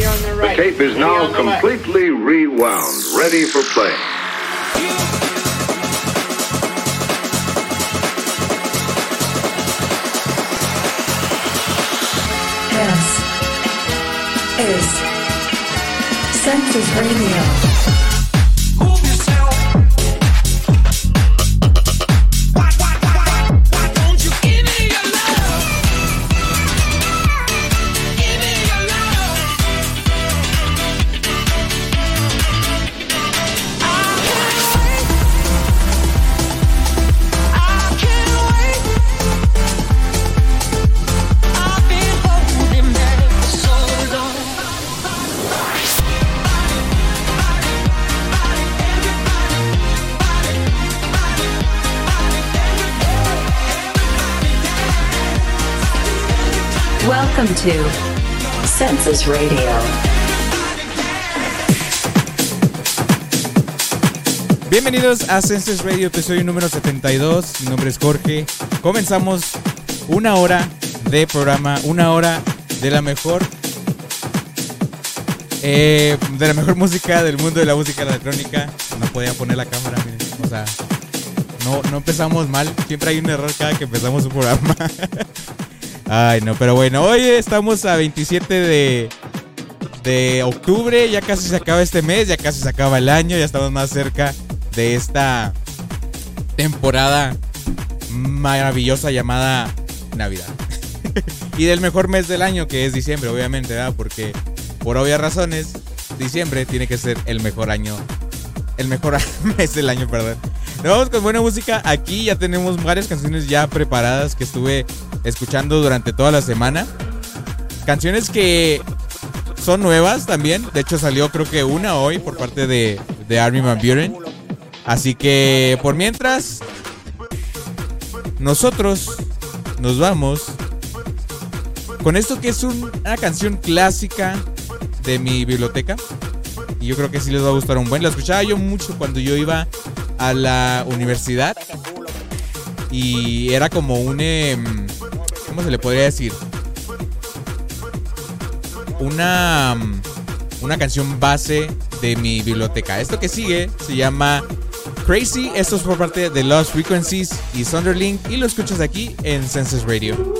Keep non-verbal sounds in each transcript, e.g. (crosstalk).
The tape is now completely rewound, ready for play. This is Census Radio. To Census Radio. Bienvenidos a Census Radio, episodio número 72. Mi nombre es Jorge. Comenzamos una hora de programa, una hora de la mejor eh, de la mejor música del mundo de la música electrónica. No podía poner la cámara, miren. O sea, no, no empezamos mal. Siempre hay un error cada que empezamos un programa. (laughs) Ay, no, pero bueno, hoy estamos a 27 de, de octubre, ya casi se acaba este mes, ya casi se acaba el año, ya estamos más cerca de esta temporada maravillosa llamada Navidad. (laughs) y del mejor mes del año, que es diciembre, obviamente, ¿verdad? Porque por obvias razones, diciembre tiene que ser el mejor año, el mejor (laughs) mes del año, perdón. Nos vamos con buena música. Aquí ya tenemos varias canciones ya preparadas que estuve escuchando durante toda la semana. Canciones que son nuevas también. De hecho, salió creo que una hoy por parte de, de Armin Van Buren. Así que por mientras, nosotros nos vamos con esto que es una canción clásica de mi biblioteca. Y yo creo que sí les va a gustar un buen. La escuchaba yo mucho cuando yo iba a la universidad. Y era como un... Em, ¿Cómo se le podría decir? Una, mm, una canción base de mi biblioteca. Esto que sigue se llama Crazy. Esto es por parte de Lost Frequencies y Sunderlink. Y lo escuchas aquí en Census Radio.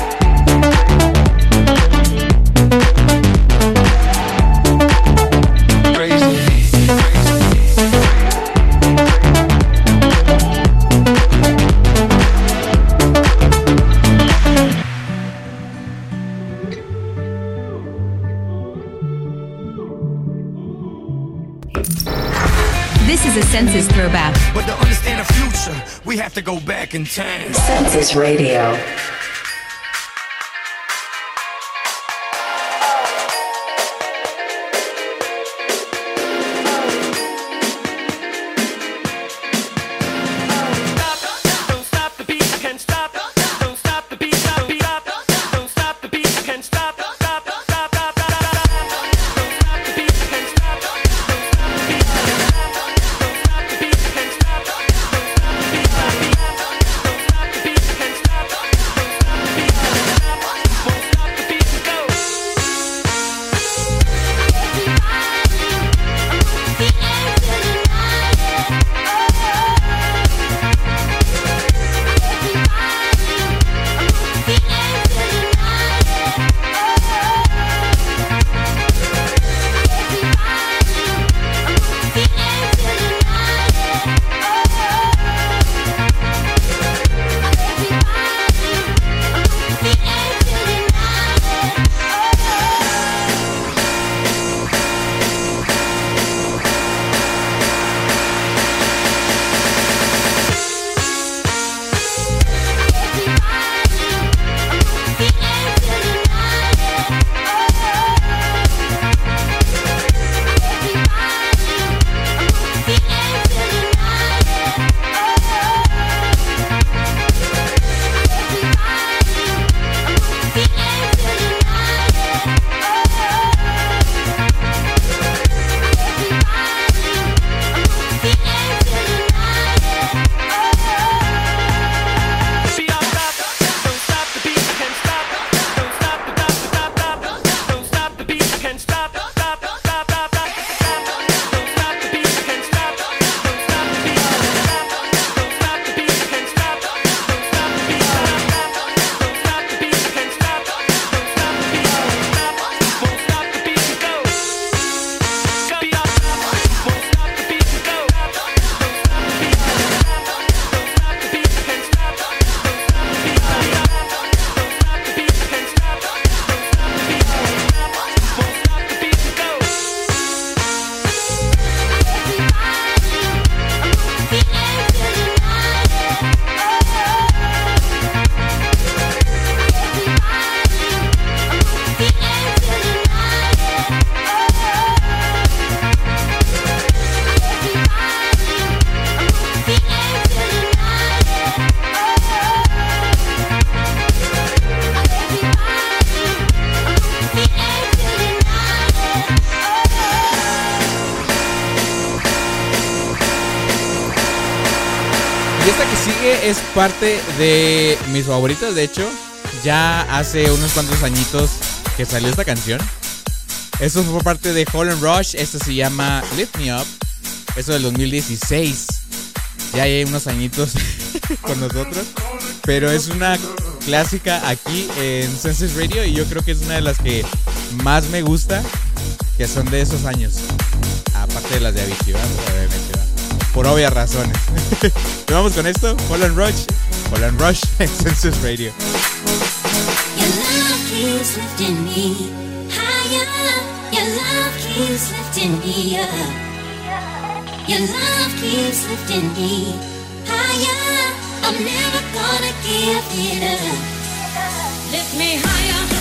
go back in time. Census Radio. parte de mis favoritas, de hecho. Ya hace unos cuantos añitos que salió esta canción. Eso fue parte de Holland Rush. Esto se llama Lift Me Up. Eso del 2016. Ya hay unos añitos (laughs) con nosotros. Pero es una clásica aquí en Senses Radio. Y yo creo que es una de las que más me gusta. Que son de esos años. Aparte de las de Avicii por obvias razones. (laughs) Nos vamos con esto, Holland Rush, Holland Rush (laughs) en Census Radio. Your love keeps lifting me higher. I'm never gonna give it up. Lift me higher.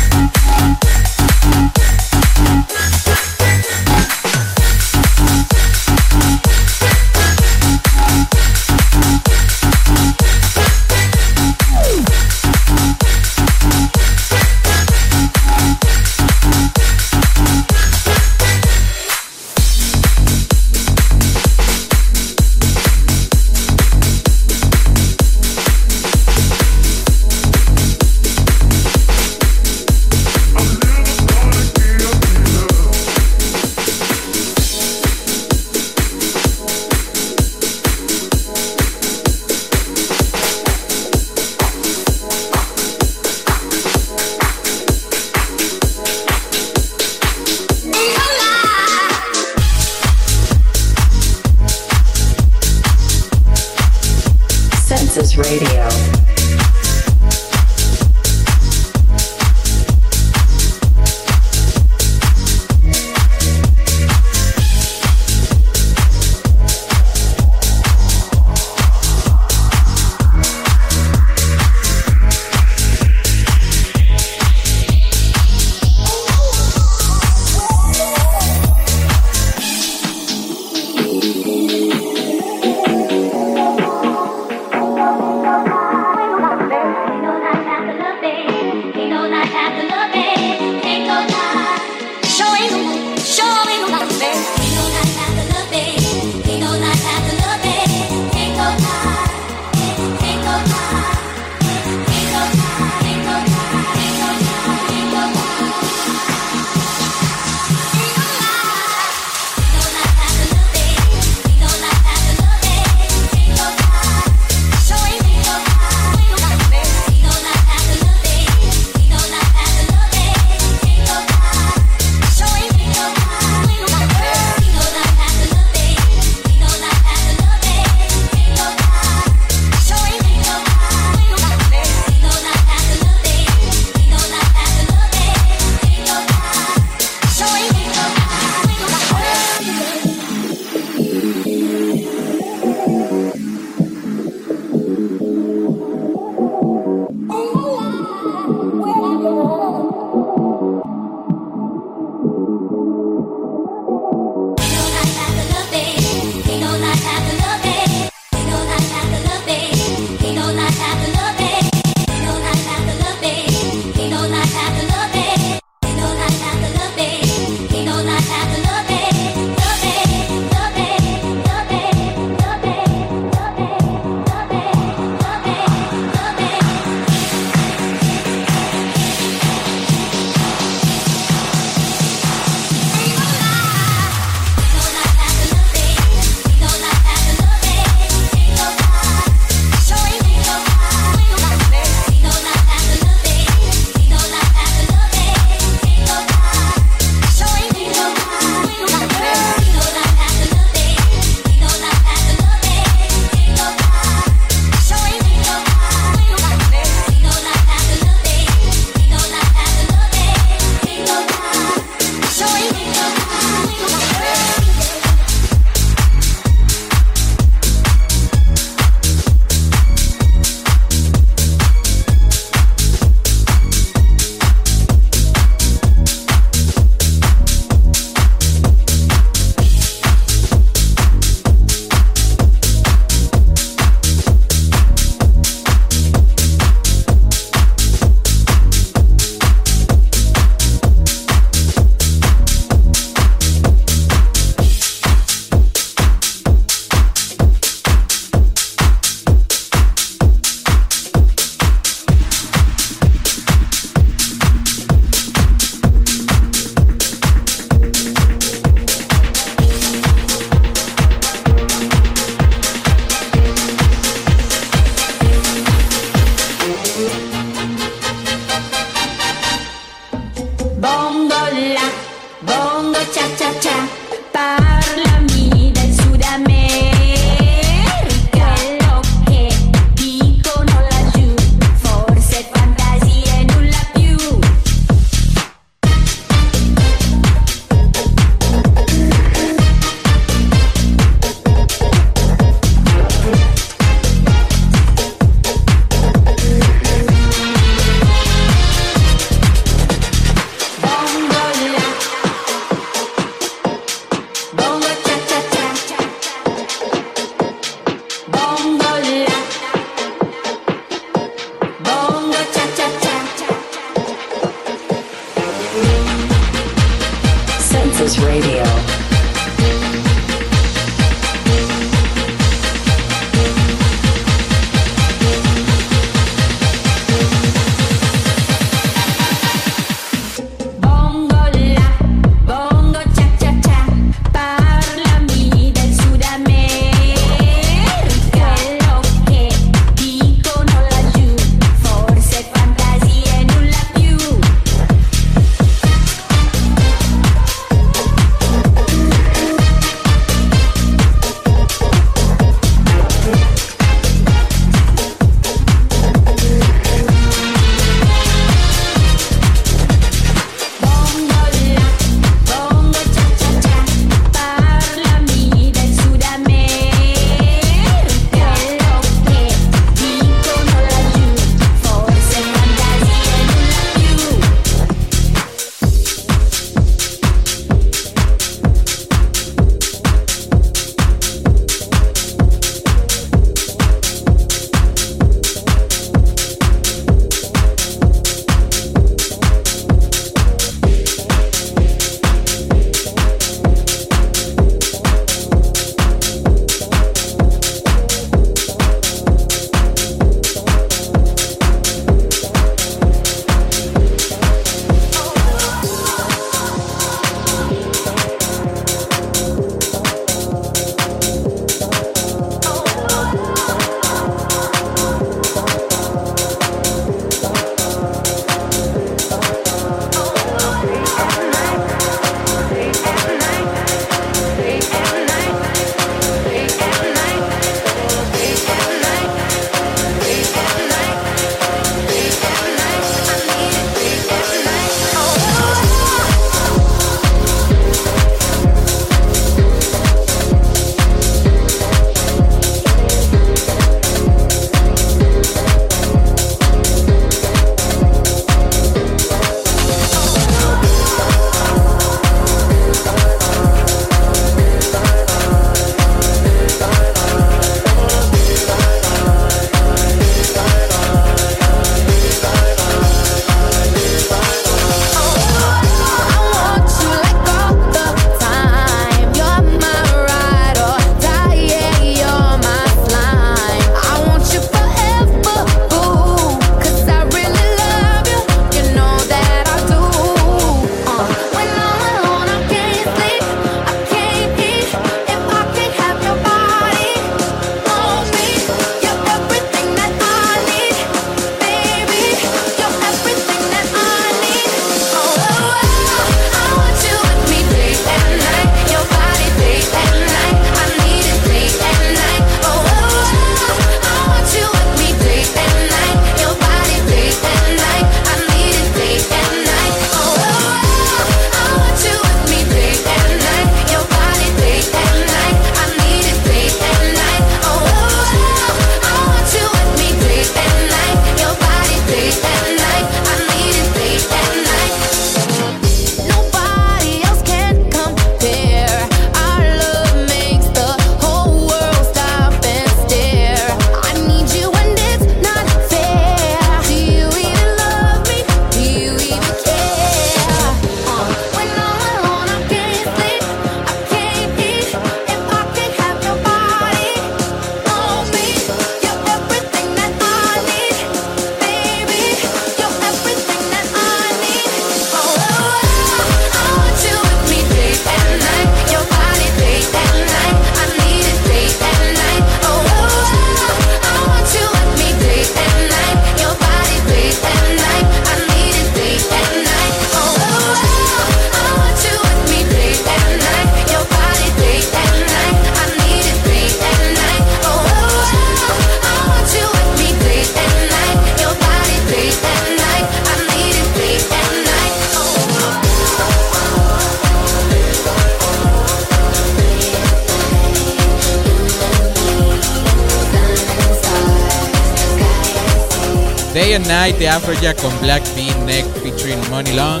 Afrojack con Black Beat Neck featuring Money Long.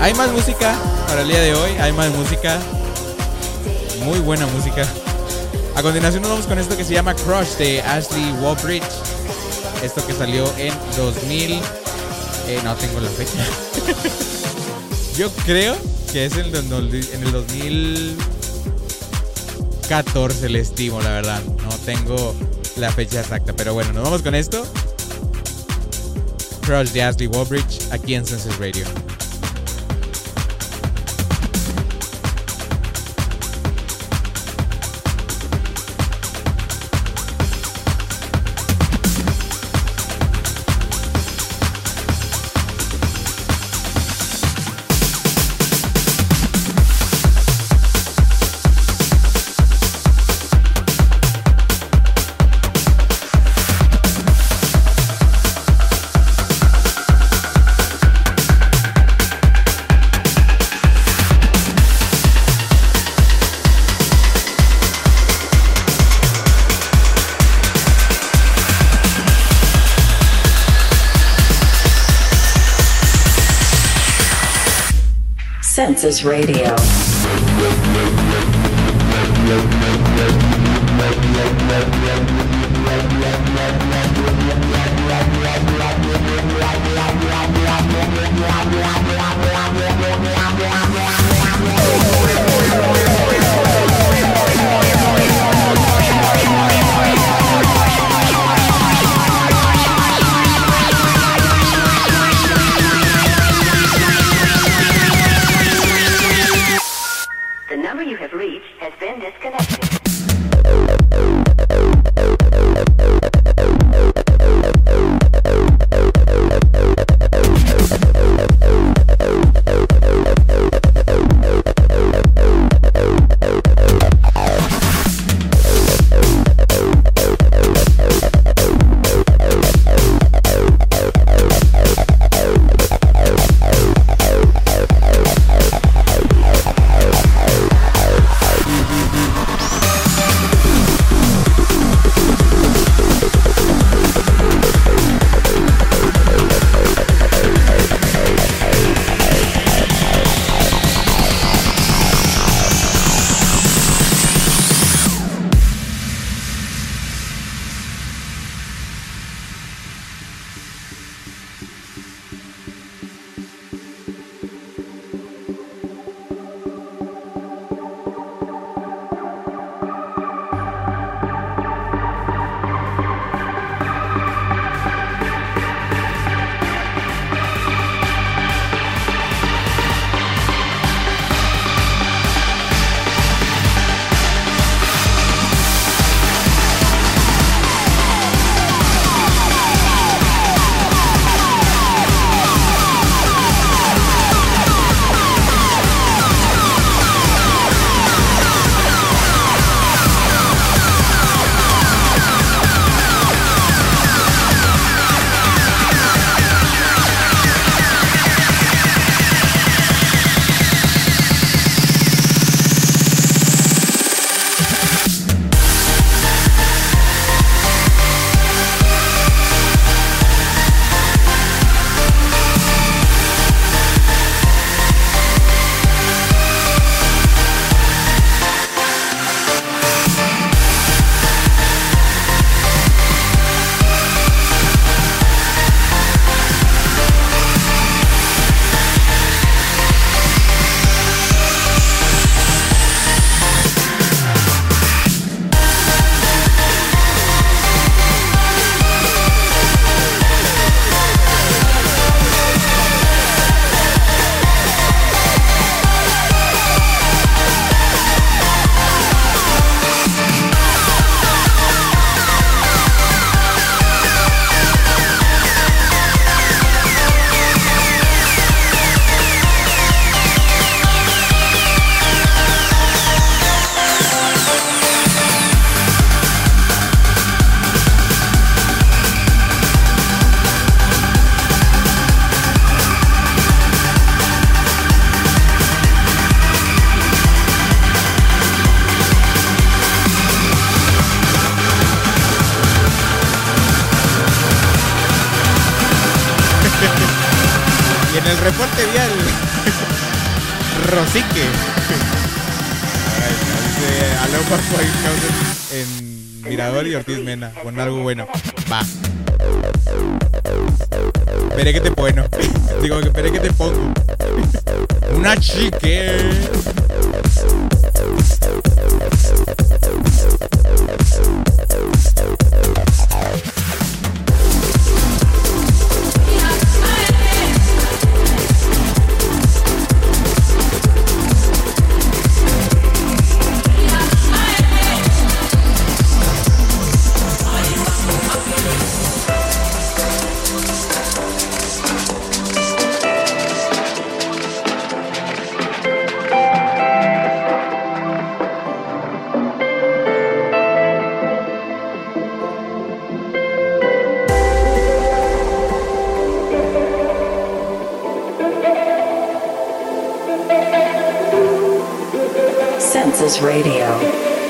Hay más música para el día de hoy, hay más música. Muy buena música. A continuación nos vamos con esto que se llama Crush de Ashley Wallbridge. Esto que salió en 2000. eh, no tengo la fecha. (laughs) Yo creo que es el en el 2014 le estimo, la verdad. No tengo la fecha exacta, pero bueno, nos vamos con esto. Crush de Ashley Wallbridge aquí en Census Radio. Census Radio. Con algo bueno. Va. Veré que te bueno. (laughs) Digo, que veré que te pongo. (laughs) Una chique. Radio.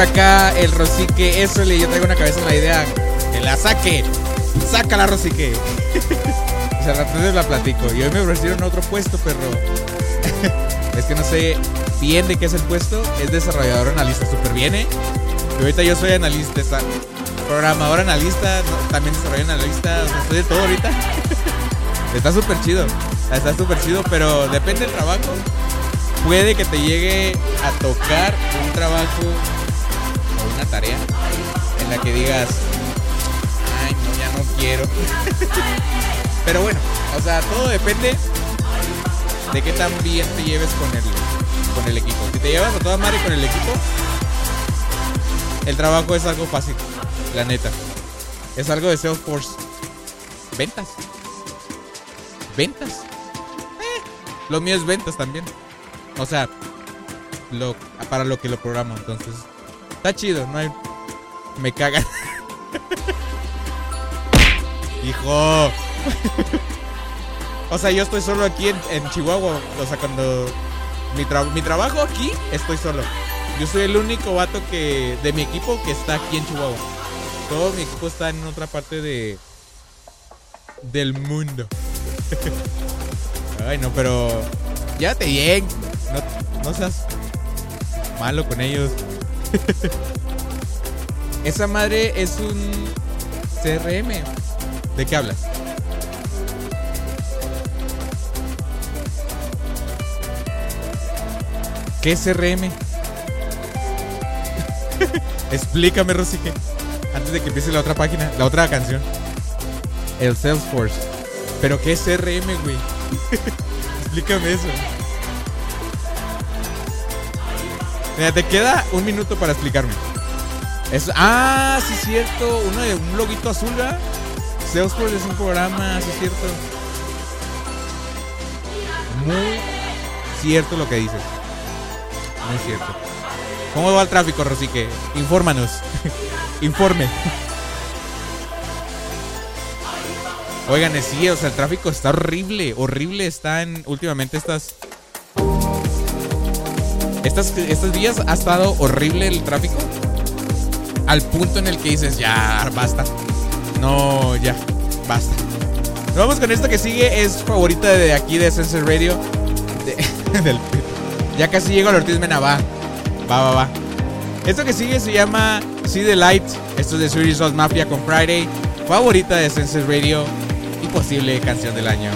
Acá el Rosique, eso le yo traigo una cabeza en la idea. Que la saque. Sácala, Rosique. (laughs) o sea, rato la platico. Y hoy me ofrecieron otro puesto, perro. (laughs) es que no sé bien de qué es el puesto. Es desarrollador analista. Súper bien, ¿eh? Y ahorita yo soy analista. Programador analista. también desarrollador analista. O sea, estoy de todo ahorita. (laughs) Está súper chido. Está súper chido, pero depende del trabajo. Puede que te llegue a tocar un trabajo una tarea en la que digas, ay, no, ya no quiero. (laughs) Pero bueno, o sea, todo depende de qué tan bien te lleves con el, con el equipo. Si te llevas a toda madre con el equipo, el trabajo es algo fácil, la neta. Es algo de Salesforce. Ventas. Ventas. Eh, lo mío es ventas también. O sea, lo, para lo que lo programo. Entonces, está chido. No hay. Me cagan. (laughs) Hijo. o sea, yo estoy solo aquí en, en Chihuahua. O sea, cuando. Mi, tra- mi trabajo aquí, estoy solo. Yo soy el único vato que de mi equipo que está aquí en Chihuahua. Todo mi equipo está en otra parte de. Del mundo. (laughs) Ay, no, pero. Llévate bien. No, no seas malo con ellos. (laughs) Esa madre es un CRM. ¿De qué hablas? ¿Qué es CRM? (laughs) Explícame, Rosique. Antes de que empiece la otra página, la otra canción. El Salesforce. ¿Pero qué es CRM, güey? (laughs) Explícame eso. Mira, te queda un minuto para explicarme. Ah, sí es cierto. Uno de un loguito azul, ¿verdad? Salesforce es un programa, sí es cierto. Muy cierto lo que dices. Muy cierto. ¿Cómo va el tráfico, Rosique? Infórmanos. (laughs) Informe. Oigan, sí, o sea, el tráfico está horrible, horrible está en últimamente estas estas, estas vías ha estado horrible el tráfico. Al punto en el que dices, ya, basta. No, ya, basta. Nos vamos con esto que sigue. Es favorita de aquí de Sensor Radio. De, (laughs) del, ya casi llego al Ortiz Mena. Va, va, va. Esto que sigue se llama See the Light. Esto es de Series of Mafia con Friday. Favorita de Senses Radio y posible canción del año.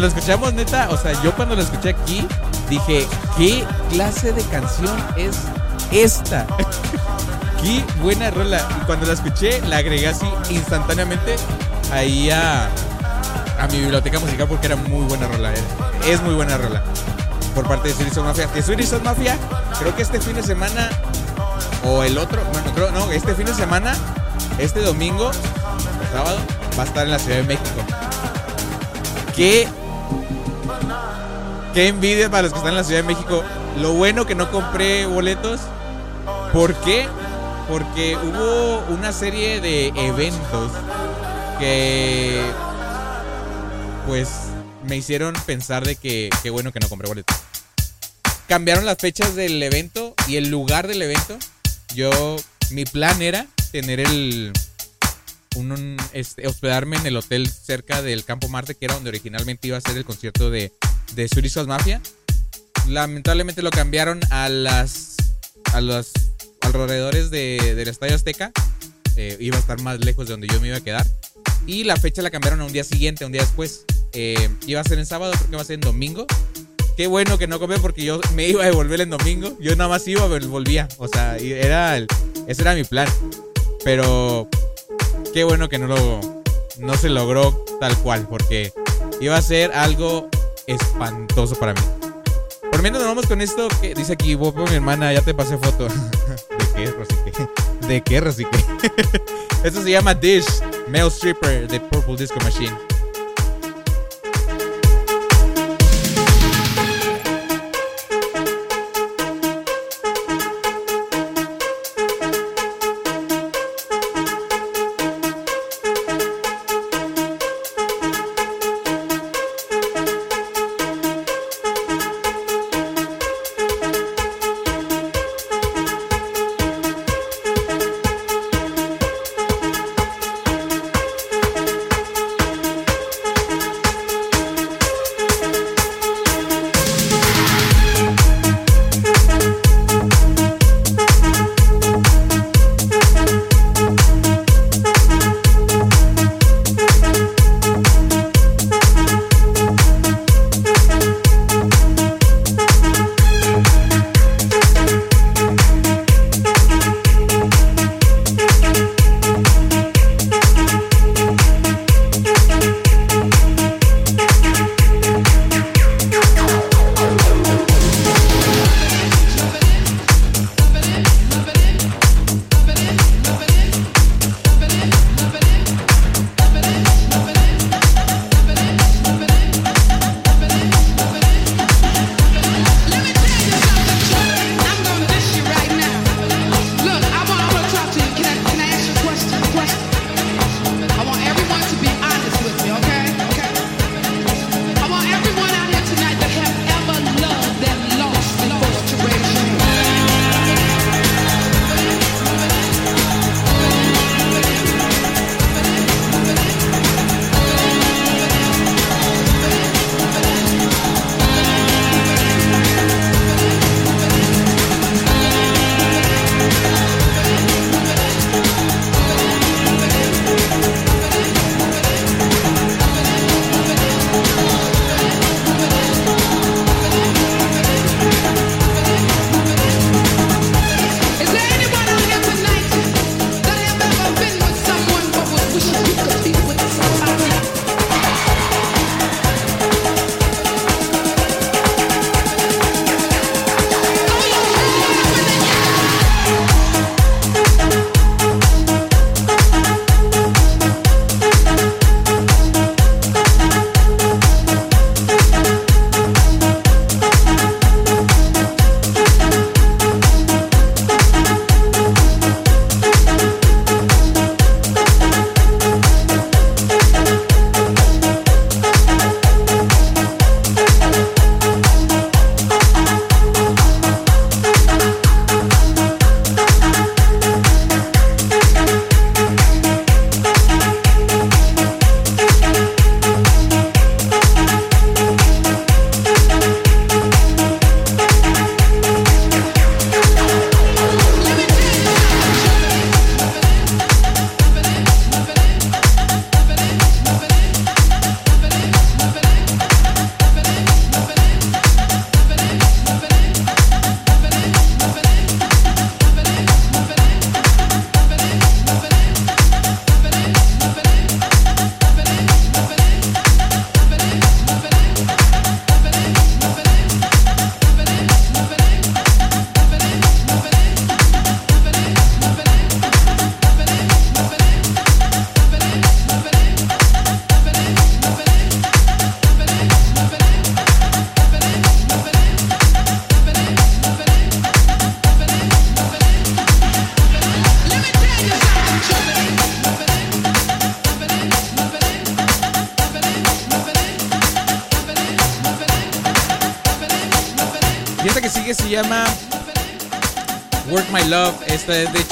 Lo escuchamos, neta, o sea, yo cuando lo escuché aquí, dije, ¿qué clase de canción es esta? (laughs) Qué buena rola. Y cuando la escuché, la agregué así instantáneamente ahí a, a mi biblioteca musical porque era muy buena rola. eh. Es muy buena rola. Por parte de House Mafia. Que House Mafia, creo que este fin de semana o el otro, bueno, no, este fin de semana, este domingo, sábado, va a estar en la Ciudad de México. Qué, qué envidia para los que están en la Ciudad de México. Lo bueno que no compré boletos. ¿Por qué? Porque hubo una serie de eventos que pues me hicieron pensar de que qué bueno que no compré boletos. Cambiaron las fechas del evento y el lugar del evento. Yo, mi plan era tener el, un, un, este, hospedarme en el hotel cerca del Campo Marte, que era donde originalmente iba a ser el concierto de, de House Mafia. Lamentablemente lo cambiaron a las a los alrededores de, del Estadio Azteca. Eh, iba a estar más lejos de donde yo me iba a quedar. Y la fecha la cambiaron a un día siguiente, un día después. Eh, iba a ser en sábado, creo que va a ser en domingo. Qué bueno que no compré porque yo me iba a devolver en domingo. Yo nada más iba, pero volvía. O sea, era el- ese era mi plan. Pero qué bueno que no lo no se logró tal cual porque iba a ser algo espantoso para mí. Por mientras nos vamos con esto que dice aquí, Bobo, mi hermana, ya te pasé foto. (laughs) ¿De qué, Rosique? ¿De qué, Rosique? (laughs) esto se llama Dish, Male Stripper de Purple Disco Machine.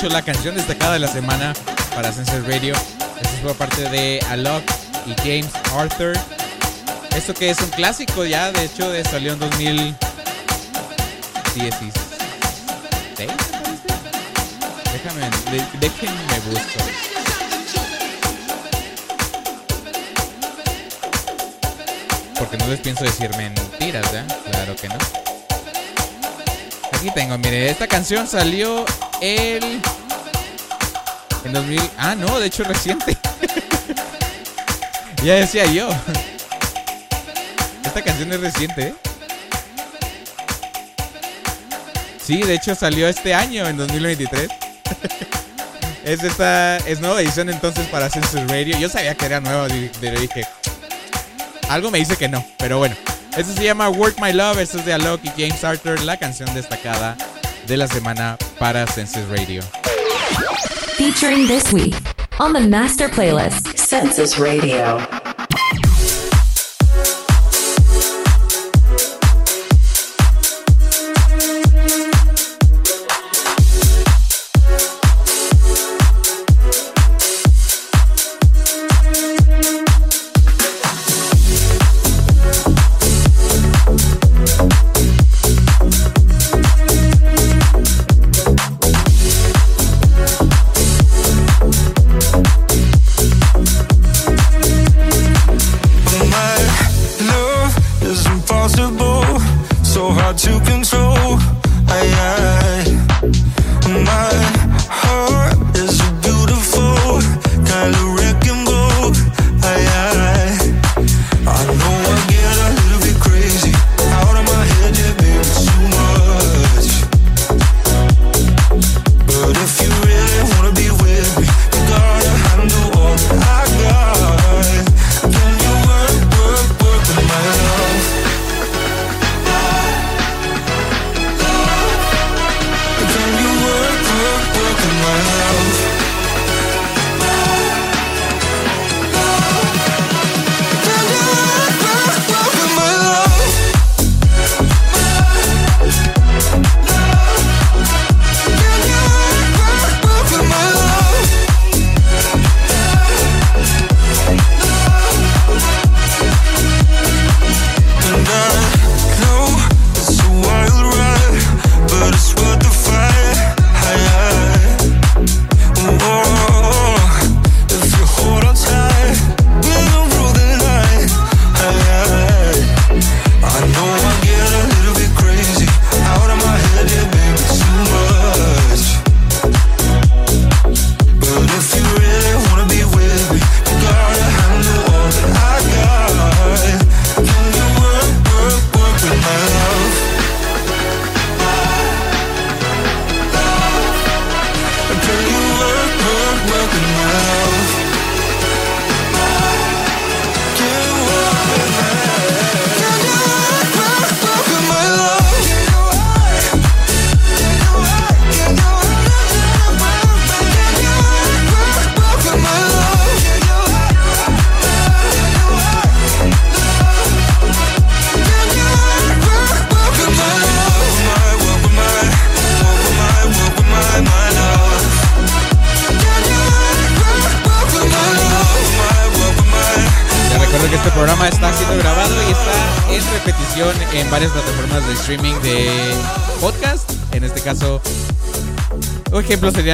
La canción destacada de la semana para Sensor Radio. Esta es por parte de Alok y James Arthur. Esto que es un clásico ya, de hecho salió en 2016. me parece. Déjame, de- déjenme busco. Porque no les pienso decir mentiras, ¿ya? Claro que no. Aquí tengo, mire, esta canción salió el... En 2000... Ah, no, de hecho reciente. (laughs) ya decía yo. Esta canción es reciente, ¿eh? Sí, de hecho salió este año, en 2023. (laughs) es esta... Es nueva edición entonces para Census Radio. Yo sabía que era nueva, dije... Algo me dice que no, pero bueno. Esto se llama Work My Love. Esto es de Alok y James Arthur, la canción destacada de la semana para Census Radio. Featuring this week on the master playlist. Census Radio.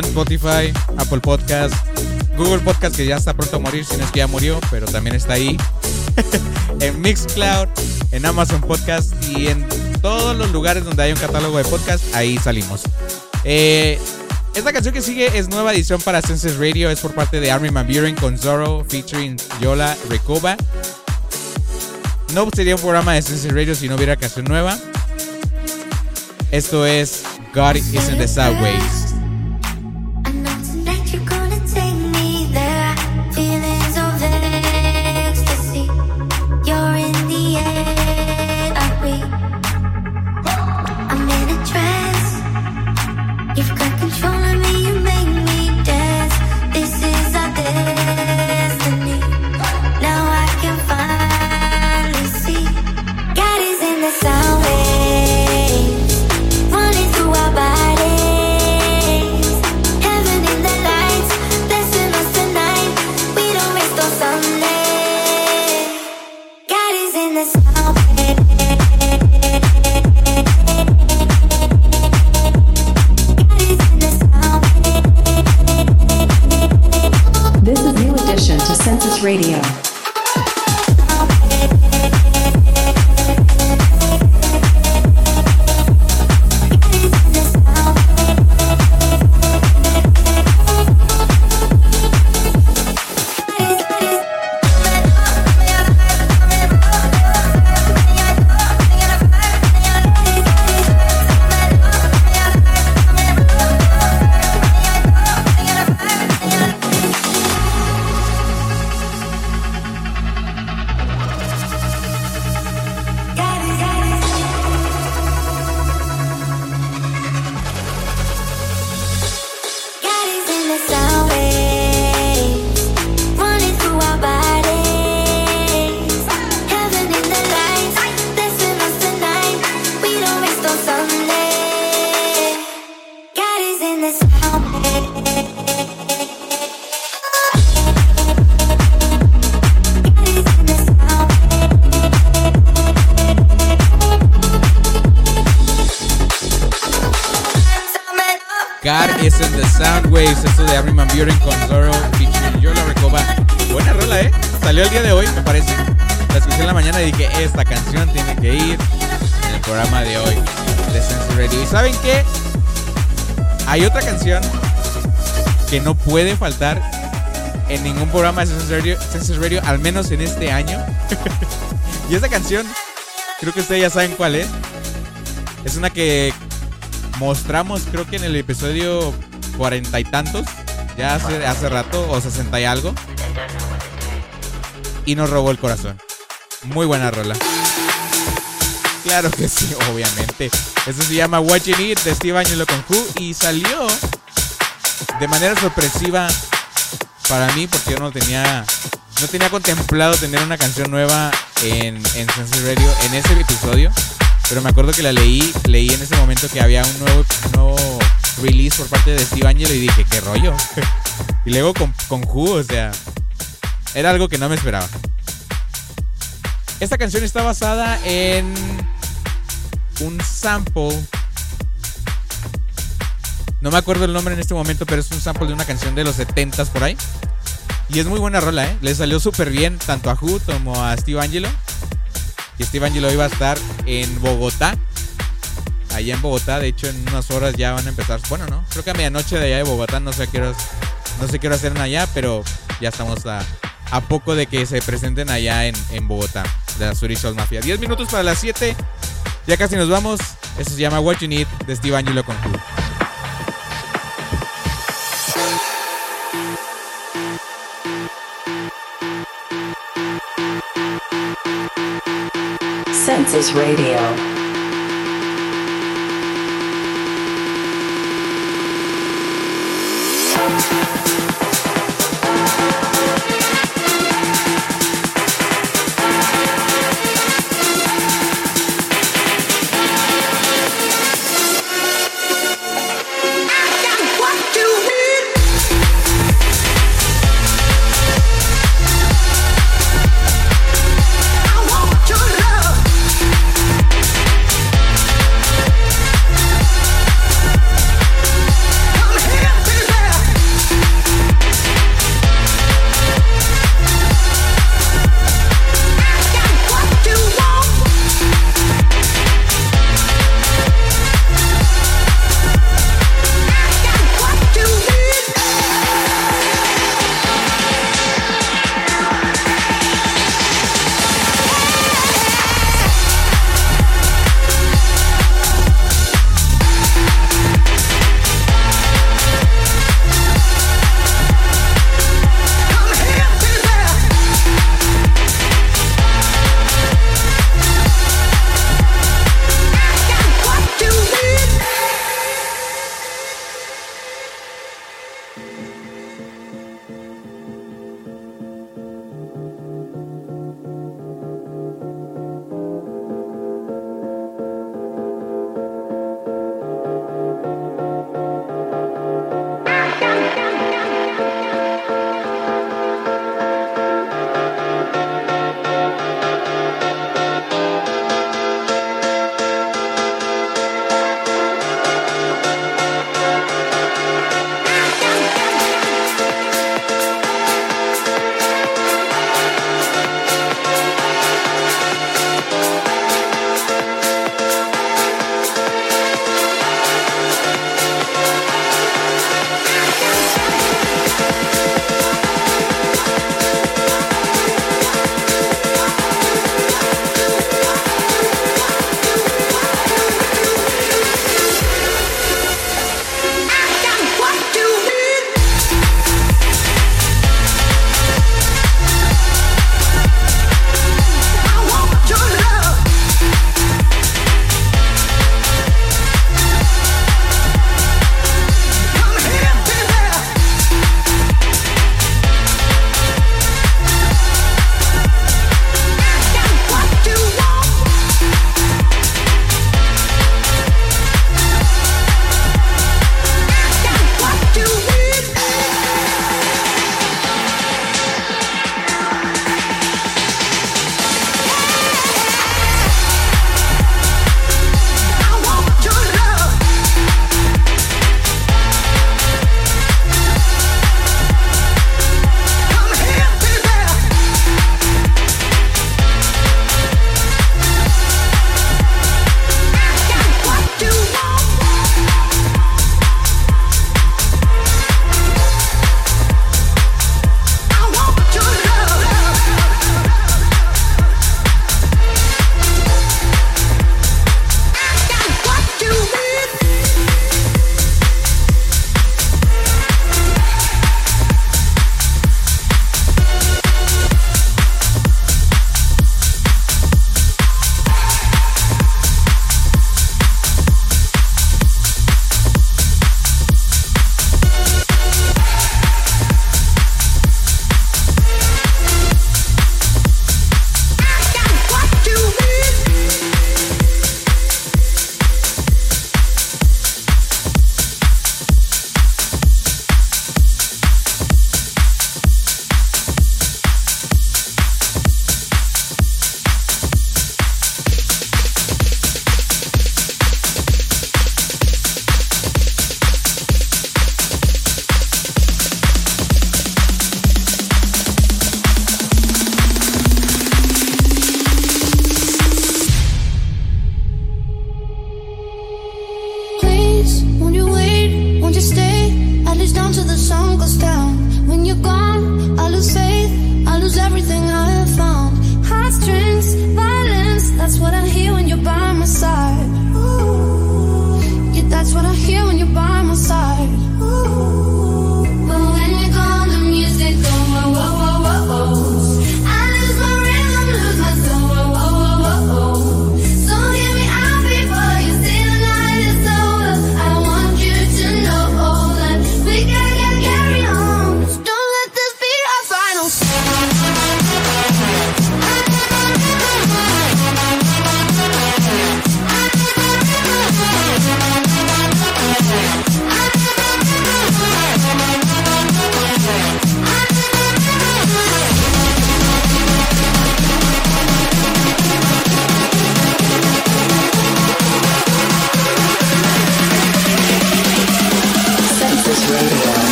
Spotify, Apple Podcast, Google Podcast, que ya está pronto a morir, si no es que ya murió, pero también está ahí. (laughs) en Mixcloud, en Amazon Podcast y en todos los lugares donde hay un catálogo de podcast, ahí salimos. Eh, esta canción que sigue es nueva edición para Senses Radio, es por parte de Armin Van Buren con Zorro featuring Yola Recoba. No sería un programa de Senses Radio si no hubiera canción nueva. Esto es God is in the Subways. Esto de Van Buren con Zorro featuring Yola Recoba. Buena rola, ¿eh? Salió el día de hoy, me parece. La escuché en la mañana y dije, esta canción tiene que ir en el programa de hoy de. ¿Y saben qué? Hay otra canción que no puede faltar en ningún programa de Sense Radio, Radio al menos en este año. (laughs) y esa canción, creo que ustedes ya saben cuál es. Es una que mostramos creo que en el episodio cuarenta y tantos, ya hace, hace rato, o sesenta y algo. Y nos robó el corazón. Muy buena rola. Claro que sí, obviamente. Eso se llama Watching It de Steve Angelo con Who y salió de manera sorpresiva para mí porque yo no tenía no tenía contemplado tener una canción nueva en, en Radio en ese episodio. Pero me acuerdo que la leí, leí en ese momento que había un nuevo, nuevo release por parte de Steve Angelo y dije, ¿qué rollo? y luego con, con Who, o sea, era algo que no me esperaba. Esta canción está basada en un sample. No me acuerdo el nombre en este momento, pero es un sample de una canción de los 70s por ahí. Y es muy buena rola, ¿eh? Le salió súper bien tanto a Who como a Steve Angelo. Y Steve Angelo iba a estar en Bogotá. Allá en Bogotá, de hecho en unas horas ya van a empezar. Bueno, no, creo que a medianoche de allá de Bogotá, no sé qué horas, no sé qué horas allá, pero ya estamos a, a poco de que se presenten allá en, en Bogotá, de la Soul Mafia. 10 minutos para las 7, ya casi nos vamos. Eso se llama What You Need de Steve Angelo con Who. Census Radio.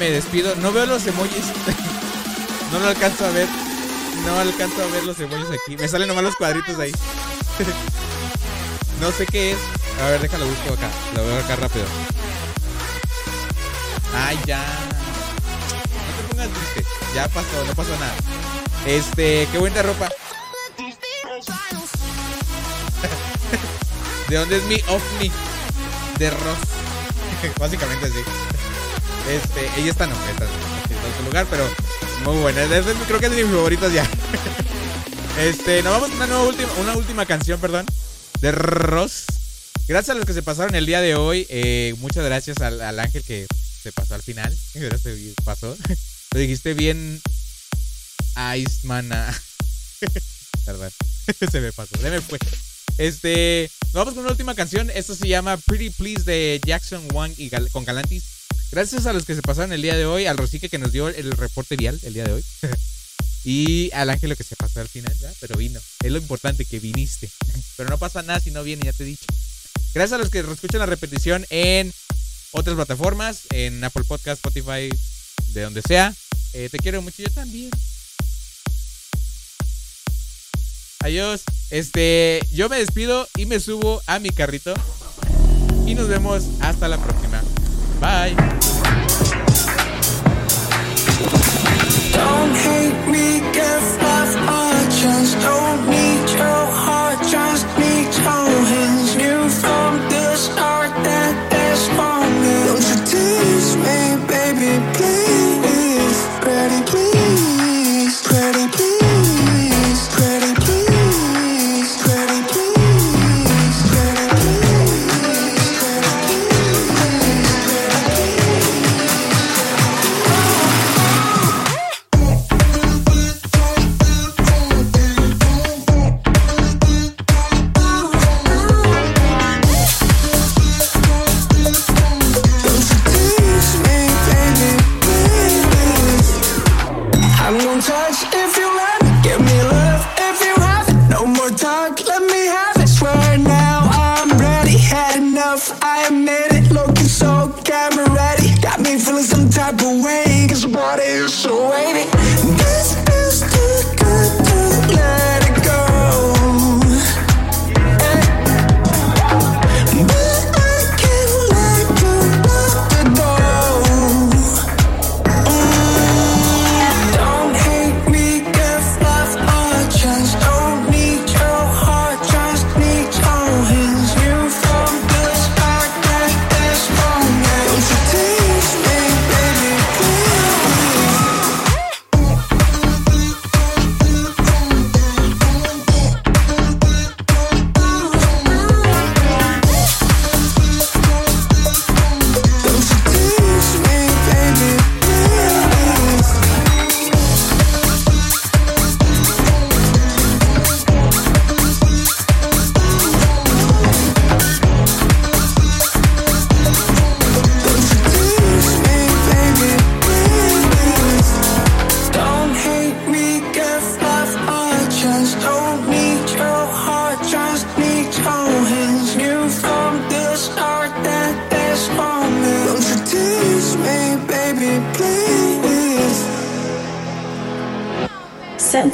Me despido. No veo los emojis. no lo alcanzo a ver. No alcanzo a ver los emojis aquí. Me salen nomás los cuadritos ahí. no sé qué es. A ver, déjalo busco acá. Lo veo acá rápido. Ay, ya. No te pongas triste. Ya pasó, no pasó nada. Este, qué buena ropa. (laughs) ¿De dónde es mi ovni? De Ross. (laughs) Básicamente así. Este, ella está no, esta no, en otro lugar, pero muy buena. Creo que es de mis favoritas ya. (laughs) Este, nos vamos con una última, una última canción, perdón. De Ross. Gracias a los que se pasaron el día de hoy. eh, muchas gracias al, ángel que se pasó al final. (laughs) Se pasó. (laughs) Lo dijiste bien. Iceman. ah. Perdón. se me pasó. Se me fue. Este. Nos vamos con una última canción. Esto se llama Pretty Please de Jackson Wang y con Galantis. Gracias a los que se pasaron el día de hoy. Al Rosique que nos dio el reporte vial el día de hoy. (laughs) y al Ángelo que se pasó al final, ¿verdad? Pero vino. Es lo importante que viniste. (laughs) Pero no pasa nada si no viene, ya te he dicho. Gracias a los que escuchan la repetición en otras plataformas, en Apple Podcast, Spotify, de donde sea. Eh, te quiero mucho, yo también. Adiós. Este, yo me despido y me subo a mi carrito. Y nos vemos hasta la próxima. Bye. Don't hate me, give love a chance. Don't need your heart, just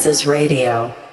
please. Census Radio.